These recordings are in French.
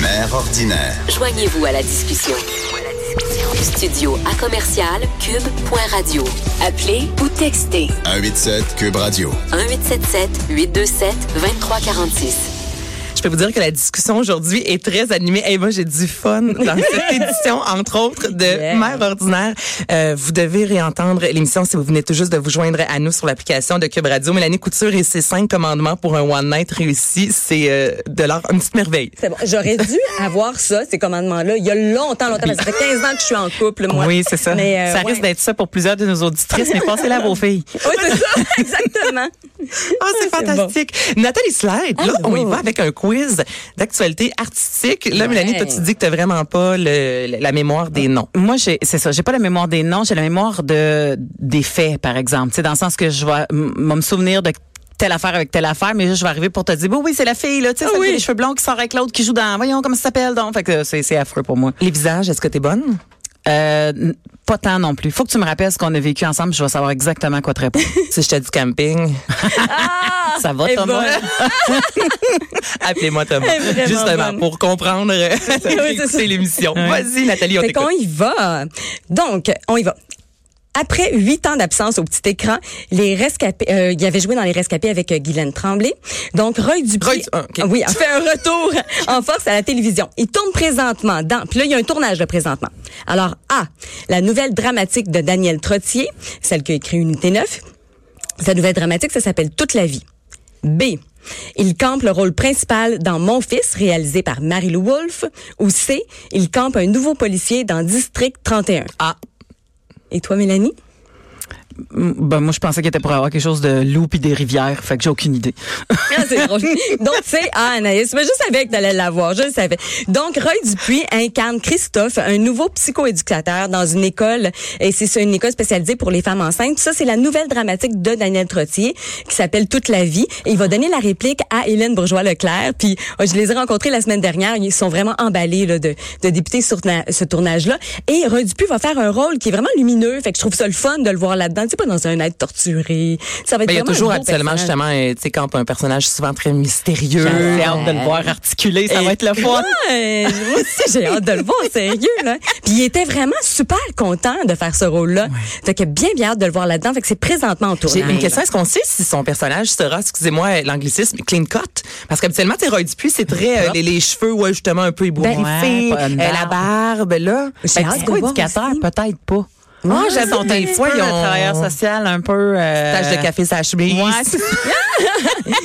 Mère ordinaire. Joignez-vous à la discussion. Studio à commercial cube.radio. Appelez ou textez 187 Cube Radio. 1877 827 2346. Je peux vous dire que la discussion aujourd'hui est très animée. Et moi, j'ai du fun dans cette édition, entre autres, de Yeah. Mère ordinaire. Euh, vous devez réentendre l'émission si vous venez tout juste de vous joindre à nous sur l'application de Cube Radio. Mélanie Couture et ses cinq commandements pour un one night réussi, c'est euh, de l'art, une petite merveille. C'est bon. J'aurais dû avoir ça, ces commandements-là, il y a longtemps, longtemps. parce que Ça fait 15 ans que je suis en couple, moi. Oui, c'est ça. Mais, euh, ça ouais. risque d'être ça pour plusieurs de nos auditrices, mais passez-la à vos filles. Oui, c'est ça, exactement. Oh, c'est Ah, c'est fantastique. Nathalie Slide, là, on y bon. va avec un quiz d'actualité artistique. Là, Mélanie, toi, tu dis que t'as vraiment pas le- la mémoire des noms? Moi, j'ai, c'est ça. J'ai pas la mémoire des noms, j'ai la mémoire de des faits, par exemple. Tu sais, dans le sens que je vais me souvenir de telle affaire avec telle affaire, mais je vais arriver pour te dire, bon, oui, c'est la fille, là, tu sais, Ah oui. les cheveux blonds qui sort avec l'autre qui joue dans, voyons, comment ça s'appelle, donc. Fait que c'est, c'est affreux pour moi. Les visages, est-ce que t'es bonne? Euh, pas tant non plus. Faut que tu me rappelles ce qu'on a vécu ensemble, je vais savoir exactement quoi te répondre. si je te dis camping, ça va, Thomas? appelez-moi Thomas. Justement, bonne. pour comprendre, euh, c'est écouter ça. l'émission. Vas-y, Nathalie, on Fait t'écoute. qu'on y va. Donc, on y va. Après huit ans d'absence au petit écran, les rescapés, euh, il avait joué dans les rescapés avec euh, Guylaine Tremblay. Donc Roy Dupuis, Roy ah, oui, a fait un retour en force à la télévision. Il tourne présentement dans, puis là il y a un tournage de présentement. Alors A, la nouvelle dramatique de Daniel Trottier, celle qui a écrit Unité 9. Sa nouvelle dramatique, ça s'appelle Toute la vie. B. Il campe le rôle principal dans Mon fils, réalisé par Marie-Lou Wolfe. Ou C. Il campe un nouveau policier dans District 31. Ah, Et toi, Mélanie? Ben, moi, je pensais qu'il était pour avoir quelque chose de loup puis des rivières, fait que j'ai aucune idée. Ah, c'est drôle. Donc, c'est ah, Anaïs. Mais je savais que t'allais l'avoir. Je le savais. Donc, Roy Dupuis incarne Christophe, un nouveau psychoéducateur dans une école. Et c'est une école spécialisée pour les femmes enceintes. Ça, c'est la nouvelle dramatique de Daniel Trottier qui s'appelle Toute la vie. Et il va donner la réplique à Hélène Bourgeois-Leclerc. Puis, oh, je les ai rencontrés la semaine dernière. Ils sont vraiment emballés là, de, de débuter sur ce tournage-là. Et Roy Dupuis va faire un rôle qui est vraiment lumineux. Fait que je trouve ça le fun de le voir là-dedans. Tu sais, pas dans un être torturé. Ça va être ben, il y a toujours habituellement, personnage. justement, euh, tu sais, quand un personnage souvent très mystérieux. J'ai hâte de le voir articuler, ça Et- va être le fun. Ouais, moi aussi, j'ai hâte de le voir, sérieux, là. Puis il était vraiment super content de faire ce rôle-là. Fait que bien, bien hâte de le voir là-dedans. Fait que c'est présentement en J'ai tournage. une question. Est-ce qu'on sait si son personnage sera, excusez-moi l'anglicisme, clean cut? Parce qu'habituellement, tu sais, Roy Dupuis, c'est très, euh, les, les cheveux, ouais, justement, un peu ébouriffés, Ben, ouais, euh, la barbe, là. J'ai Ben, psycho voir éducateur, peut-être pas. Moi, Ah, j'aime sont des fois, ils ont travailleur social un peu. Euh... Tache de café, sa chemise. Ouais.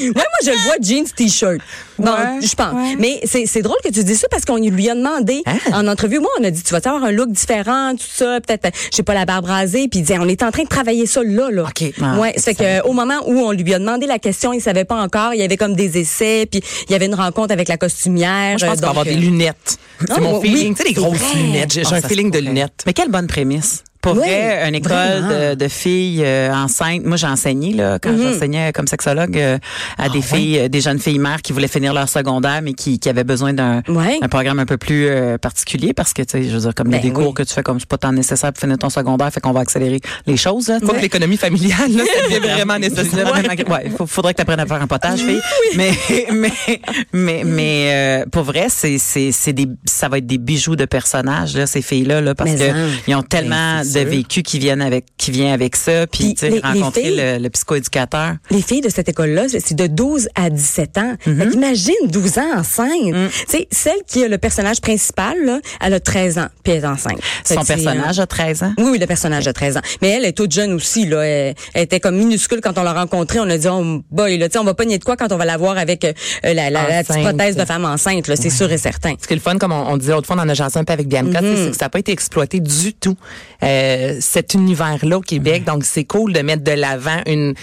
Ouais, moi, je le vois jeans, t-shirt. Bon, Ouais, je pense. ouais. Mais c'est, c'est drôle que tu dis ça parce qu'on lui a demandé Ah. en entrevue. Moi, on a dit, tu vas avoir un look différent, tout ça? Peut-être, euh, je sais pas, la barbe rasée. Puis il disait, on est en train de travailler ça là, là. OK. Ah, ouais, fait que au moment où on lui a demandé la question, il savait pas encore. Il y avait comme des essais, puis il y avait une rencontre avec la costumière. Moi, je pense euh, qu'il va avoir donc, des euh, lunettes. C'est Ah, mon oui, feeling. Tu sais, les grosses vrai. lunettes. J'ai Ah, un feeling de lunettes. Mais quelle bonne prémisse. Pour Oui, vrai, une école de, de filles euh, enceintes. Moi, j'ai enseigné là quand Mhm. j'enseignais comme sexologue euh, à des filles, euh, des jeunes filles mères qui voulaient finir leur secondaire, mais qui, qui avaient besoin d'un programme un peu plus euh, particulier parce que tu sais, je veux dire, comme il y a Ben des cours oui. que tu fais comme c'est pas tant nécessaire pour finir ton secondaire, fait qu'on va accélérer les choses. Là, sais. que l'économie familiale, là, ça devient vraiment nécessaire. ouais, faut- faudrait que tu apprennes à faire un potage, fille. Mais, mais, mais, mais, euh, pour vrai, c'est, c'est, c'est des, ça va être des bijoux de personnages, là, ces filles-là, là, parce Mais que hein. ils ont tellement Ben, c'est de vécu qui viennent avec, qui vient avec ça, puis, rencontrer filles- le, le psychoéducateur. Les filles de cette école-là, c'est c'est de 12 à 17 ans. Fait qu'imagine 12 ans enceinte. Tu sais, celle qui a le personnage principal, là, elle a 13 ans, puis elle est enceinte. Son c'est, personnage euh, a 13 ans? Oui, oui, le personnage a 13 ans. Mais elle est toute jeune aussi, là. Elle, elle était comme minuscule quand on l'a rencontrée. On a dit, oh boy, là, tu sais, on va pas nier de quoi quand on va la voir avec euh, la, la, la petite prothèse de femme enceinte, là. C'est sûr et certain. Ce qui est le fun, comme on, on disait autrefois, on en a jasé un peu avec Bianca, Mm-hmm. c'est que ça n'a pas été exploité du tout, euh, cet univers-là au Québec. Donc, c'est cool de mettre de l'avant une,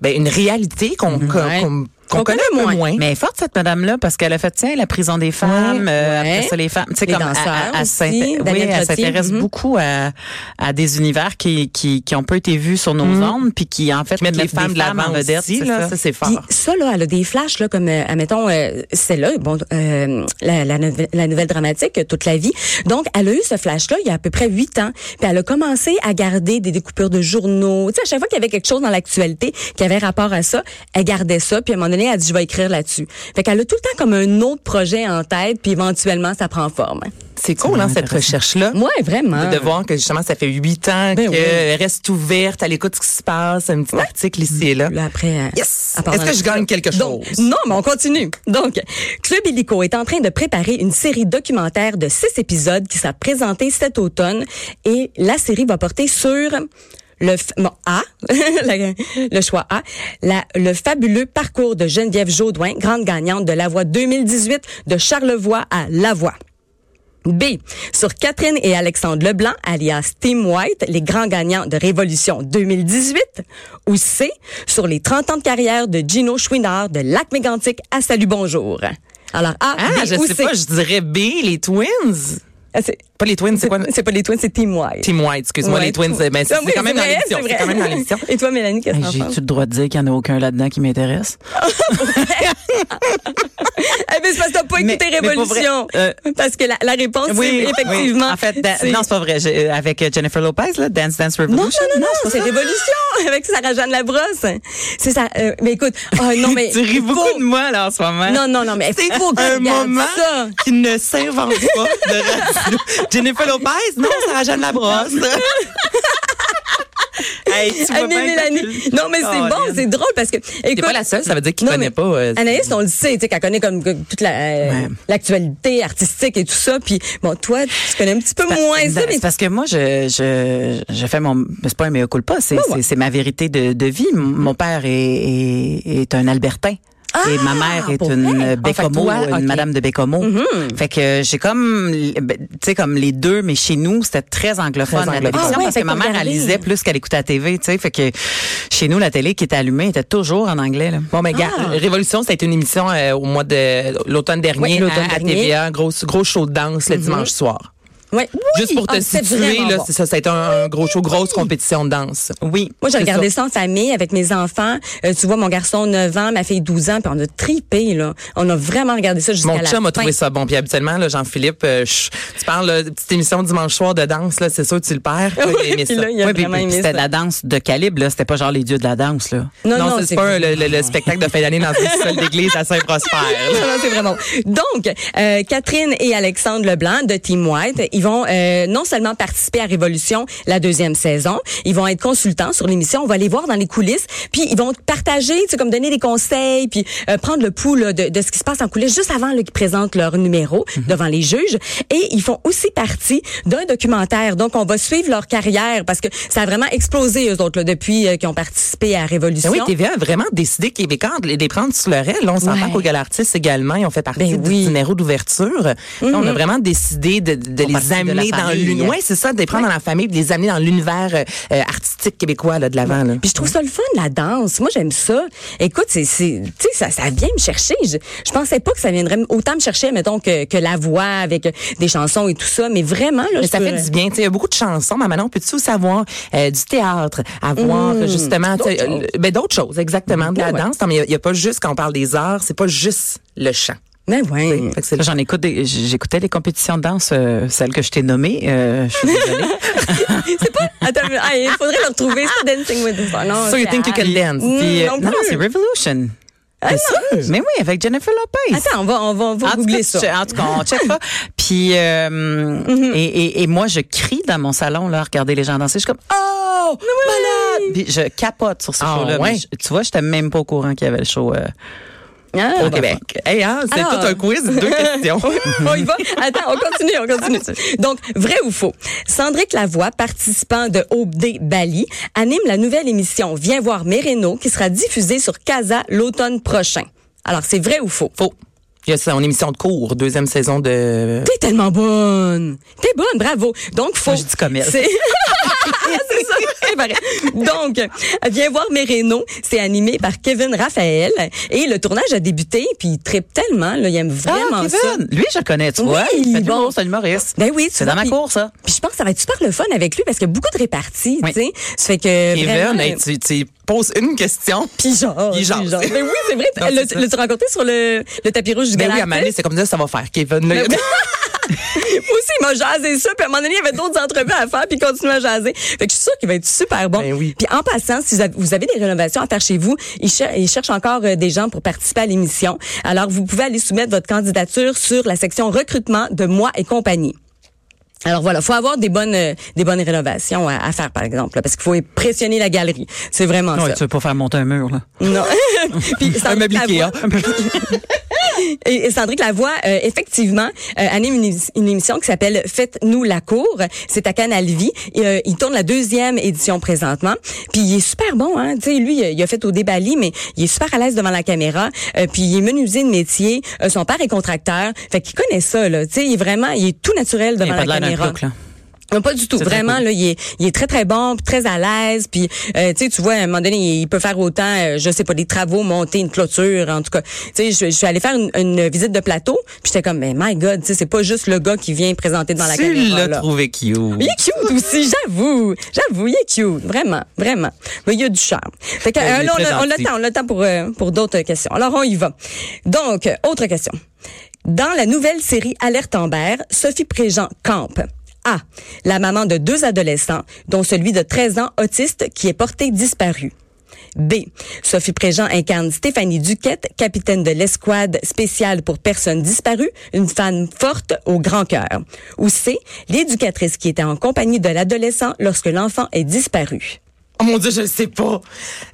ben, une réalité qu'on Ouais. qu'on- qu'on connaît connaît peu moins. moins. Mais elle est forte, cette madame-là, parce qu'elle a fait, tiens, la prison des femmes, Ouais, euh, ouais. après ça, les femmes, tu sais, comme, elle- s'intéresse mhm. beaucoup à, à des univers qui, qui, qui ont pas été vus sur nos ondes, puis qui, en fait, Mettre les mettent femmes de l'avant en vedette, aussi, là, ça. c'est fort. Puis ça, là, elle a des flashs, là, comme, euh, admettons, euh, c'est là, bon, euh, la, la, nouvelle- la nouvelle dramatique, euh, toute la vie. Donc, elle a eu ce flash-là il y a à peu près huit ans. Puis elle a commencé à garder des découpures de journaux. Tu sais, à chaque fois qu'il y avait quelque chose dans l'actualité qui avait rapport à ça, elle gardait ça. Puis à un moment donné, elle dit, je vais écrire là-dessus. Fait qu'elle a tout le temps comme un autre projet en tête, puis éventuellement, ça prend forme. C'est cool, hein, cette recherche-là. Ouais, vraiment. De voir que justement, ça fait huit ans Ben qu'elle reste ouverte, à l'écoute de ce qui se passe, un petit article ici et là. Là, après, euh, Yes! Est-ce que je gagne quelque Donc, chose? non, mais on continue. Donc, Club Illico est en train de préparer une série documentaire de six épisodes qui sera présentée cet automne et la série va porter sur le f- bon, A, la- le choix A, la- le fabuleux parcours de Geneviève Jaudoin, grande gagnante de la voix 2018 de Charlevoix à La Voix. B. Sur Catherine et Alexandre Leblanc, alias Team White, les grands gagnants de Révolution 2018. Ou C. Sur les 30 ans de carrière de Gino Chouinard de Lac Mégantic à Salut Bonjour. Alors A, Ah, B je ou sais C. pas, je dirais B, les Twins. Ah, c'est- Pas les Twins, c'est quoi? C'est pas les Twins, c'est Team White. Team White, excuse-moi, Ouais, les Twins, tout- ben, c'est Ah c'est oui, quand même dans l'émission. c'est quand même dans l'émission. Et toi, Mélanie, qu'est-ce que Hey? J'ai-tu le droit de dire qu'il n'y en a aucun là-dedans qui m'intéresse? Eh ben, c'est parce que t'as pas Mais- écouté mais pour vrai, Révolution. euh, parce que la, la réponse, c'est effectivement. oui. En fait, da- non, c'est pas vrai. J'ai- Avec euh, Jennifer Lopez, là, Dance Dance Non, Revolution. non, non, non, c'est Révolution avec Sarah-Jeanne Labrosse. C'est ça. euh, mais écoute, oh, non, mais. tu ris beaucoup faut- de moi, là, en ce moment. Non, non, non, mais C'est faut que un moment ça. qui ne s'invente pas de radio. Jennifer Lopez, non, Sarah Jeanne Labrosse. Hey, tu vois mais bien Mélanie, que- non, mais c'est Oh, bon, c'est drôle parce que. T'es Écoute, pas la seule, ça veut dire qu'il connaît mais pas. euh, Anaïs, on le sait, tu sais, qu'elle connaît comme toute la, euh, Ouais. l'actualité artistique et tout ça. Puis, bon, toi, tu connais un petit peu moins ça, ben, mais c'est parce que moi, je, je, je fais mon, c'est pas un mea culpa, c'est, Ouais, ouais. c'est, c'est ma vérité de, de vie. Mon père est, est, est un Albertain. et ma mère est une Ah, Bécomo, une madame de Bécomo. Mm-hmm. Fait que j'ai comme, ben, tu sais, comme les deux, mais chez nous, c'était très anglophone, Très la télévision, Ah ouais, parce que ma mère, elle lisait plus qu'elle écoutait la TV, tu sais. Fait que chez nous, la télé qui était allumée était toujours en anglais, là. Bon, mais gars, Ah. Révolution, ça a été une émission euh, au mois de l'automne dernier Oui, l'automne à, dernier. TVA, gros, gros show de danse le dimanche soir. Ouais. Oui, Juste pour te ah, situer, là, bon. ça, ça a été un, un gros show, grosse compétition de danse. Oui. Moi, j'ai regardé ça. en famille avec mes enfants. Euh, tu vois, mon garçon 9 ans, ma fille 12 ans, puis on a tripé, là. On a vraiment regardé ça jusqu'à Mon la chum fin. a trouvé ça bon. Puis habituellement, là, Jean-Philippe, euh, tu parles là, petite émission dimanche soir de danse, là, c'est sûr que tu le perds. Oui, Il a aimé puis ça. là, il a Ouais, puis- vraiment puis aimé c'était ça. de la danse de calibre, là. C'était pas genre les dieux de la danse, là. Non, non, non, c'est pas le, le- le spectacle de fin d'année dans une salle d'église à Saint-Prosper. Non, non, c'est vraiment. Donc, euh, Catherine et Alexandre Leblanc de Team White, ils vont euh, non seulement participer à Révolution la deuxième saison, ils vont être consultants sur l'émission, on va les voir dans les coulisses, puis ils vont partager, tu sais, comme donner des conseils, puis euh, prendre le pouls là, de, de ce qui se passe en coulisses juste avant là, qu'ils présentent leur numéro devant les juges. Et ils font aussi partie d'un documentaire. Donc, on va suivre leur carrière parce que ça a vraiment explosé eux autres là, depuis euh, qu'ils ont participé à Révolution. Ben oui, TVA a vraiment décidé québécois de les prendre sur le rail. Là, on s'entend Ouais. qu'au Galartiste également, ils ont fait partie Ben du oui. itinéraire d'ouverture. Là, On a vraiment décidé de, de les amener dans l'univers. Ouais, c'est ça, de les prendre dans la famille, de les amener dans l'univers euh, euh, artistique québécois là, de l'avant. là. Puis je trouve ça le fun, la danse. Moi, j'aime ça. Écoute, c'est, tu ça, ça vient me chercher. Je, je pensais pas que ça viendrait autant me chercher, mettons, que, que la voix avec des chansons et tout ça. Mais vraiment, là, Mais je ça peux- fait du bien. Tu sais, Il y a beaucoup de chansons, mais maintenant, on peut-tu aussi avoir euh, du théâtre, avoir euh, justement tu D'autres euh, ben, d'autres choses, exactement, de la Ouais, ouais. danse. Non, mais il n'y a, pas juste, quand on parle des arts, c'est pas juste le chant. Mais c'est le- J'en écoute des- j'écoutais les compétitions de danse, euh, celles que je t'ai nommées. Euh, je suis désolée. c'est pas. Attends, ah, il faudrait le retrouver. C'est Dancing with the Stars. Non, So you think you can dance? Mm, Puis, euh, non non, plus. c'est Revolution. Ah, non. Mais oui, avec Jennifer Lopez. Attends, on va, on va, on va googler ça. en tout cas, on checkera. Puis, euh, Mm-hmm. et, et, et moi, je crie dans mon salon, là, regarder les gens danser. Je suis comme, oh, malade! Puis je capote sur ce Ah, show-là. ouais? Tu vois, j'étais même pas au courant qu'il y avait le show. euh, Ah, au Québec. Hey, hein, c'est tout un quiz, deux questions. on y va. Attends, on continue, on continue. Donc, vrai ou faux? Sandrick Lavoie, participant de OD Bali, anime la nouvelle émission Viens voir Mérino qui sera diffusée sur Casa l'automne prochain. Alors, c'est vrai ou faux? Faux. Il y a son émission de cours, deuxième saison de... T'es tellement bonne. T'es bonne, bravo. Donc, faux. Moi, je dis comme elle. C'est ça, pareil. Donc, viens voir Mérino. C'est animé par Kevin Raphaël. Et le tournage a débuté, puis il tripe tellement, là, il aime vraiment ah, ça. Kevin! Lui, je le connais, tu Oui, vois. Il fait bon. l'humour, c'est un humoriste. Ben oui, tu C'est dans ma puis- cour, ça. Puis je pense que ça va être super le fun avec lui parce qu'il y a beaucoup de réparties, Oui. tu sais. Ça fait que Kevin, vraiment, hey, tu, tu poses une question. puis genre, Puis genre. Mais oui, c'est vrai. Ça. L'as-tu rencontré sur le, le tapis rouge du Ben oui, à Mané, c'est comme ça, ça va faire Kevin. Moi aussi, il m'a jasé ça. Puis à un moment donné, il y avait d'autres entrevues à faire, puis il continue à jaser. Fait que je suis sûre qu'il va être super bon. Ben oui. Puis en passant, si vous avez- des rénovations à faire chez vous, ils, cher- ils cherchent encore euh, des gens pour participer à l'émission. Alors, vous pouvez aller soumettre votre candidature sur la section recrutement de Moi et compagnie. Alors voilà, faut avoir des bonnes euh, des bonnes rénovations à, à faire par exemple, là, parce qu'il faut impressionner la galerie. C'est vraiment Ouais, ça. tu veux pas faire monter un mur, là. Non. Puis Un meuble Ikea. et, et Sandrick Lavoie, euh, effectivement, euh, anime une, une émission qui s'appelle Faites-nous la cour. C'est à Canal Vie. Et, euh, il tourne la deuxième édition présentement. Puis il est super bon, hein. Tu sais, lui, il a fait au débali, mais il est super à l'aise devant la caméra. Euh, puis il est menuisier de métier. Euh, son père est contracteur. Fait qu'il connaît ça, là. Tu sais, il est vraiment, il est tout naturel Il devant a pas la de caméra. là. Non, pas du tout. Vraiment, cool. là, il est, il est très, très bon, puis très à l'aise. Puis, euh, tu sais, tu vois, à un moment donné, il peut faire autant, euh, je sais pas, des travaux, monter une clôture, en tout cas. Tu sais, je, je suis allée faire une, une visite de plateau, puis j'étais comme, mais my God, tu sais, c'est pas juste le gars qui vient présenter devant la Tu caméra. l'as là. trouvé cute. Il est cute aussi, j'avoue. J'avoue, il est cute. Vraiment, vraiment. Mais il y a du charme. Fait que, euh, là, on a, on a le temps, on a le temps pour, euh, pour d'autres questions. Alors, on y va. Donc, autre question. Dans la nouvelle série Alerte Amber, Sophie Préjean campe. A. La maman de deux adolescents, dont celui de 13 ans autiste qui est porté disparu. B. Sophie Préjean incarne Stéphanie Duquette, capitaine de l'escouade spéciale pour personnes disparues, une femme forte au grand cœur. Ou C. L'éducatrice qui était en compagnie de l'adolescent lorsque l'enfant est disparu. Oh mon Dieu, je le sais pas.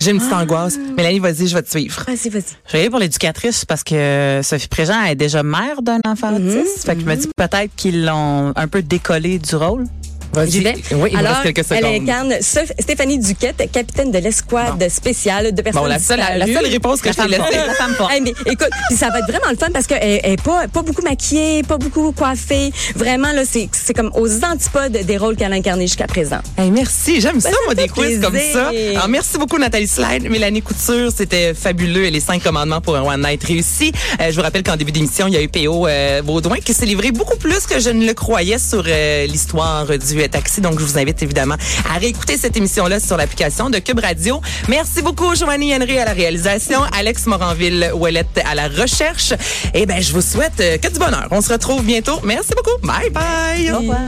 J'ai une petite angoisse. Mélanie, vas-y, je vais te suivre. Vas-y, vas-y. Je vais aller pour l'éducatrice parce que Sophie Préjean est déjà mère d'un enfant Mhm, autiste. Fait que je me dis peut-être qu'ils l'ont un peu décollé du rôle. Vas-y. vais. Oui, il Alors, reste quelques elle secondes. incarne Soph- Stéphanie Duquette, capitaine de l'escouade spéciale de personnes Bon, la seule, la seule réponse que La je t'ai laissée. La femme forte. Hey, mais écoute, puis ça va être vraiment le fun parce qu'elle est pas, pas beaucoup maquillée, pas beaucoup coiffée. Vraiment, là, c'est c'est comme aux antipodes des rôles qu'elle a incarnés jusqu'à présent. Hey, merci, j'aime ça, Ben, ça moi, des quiz comme ça. Alors, merci beaucoup, Nathalie Slide. Mélanie Couture, c'était fabuleux. Et les cinq commandements pour un One Night réussi. Euh, je vous rappelle qu'en début d'émission, il y a eu P.O. euh, Baudouin qui s'est livré beaucoup plus que je ne le croyais sur euh, l'histoire du taxi. Donc, je vous invite évidemment à réécouter cette émission-là sur l'application de Cube Radio. Merci beaucoup, Joanie Henry à la réalisation, Alex Moranville-Ouellette à la recherche. Et ben, je vous souhaite euh, que du bonheur. On se retrouve bientôt. Merci beaucoup. Bye bye. Au revoir.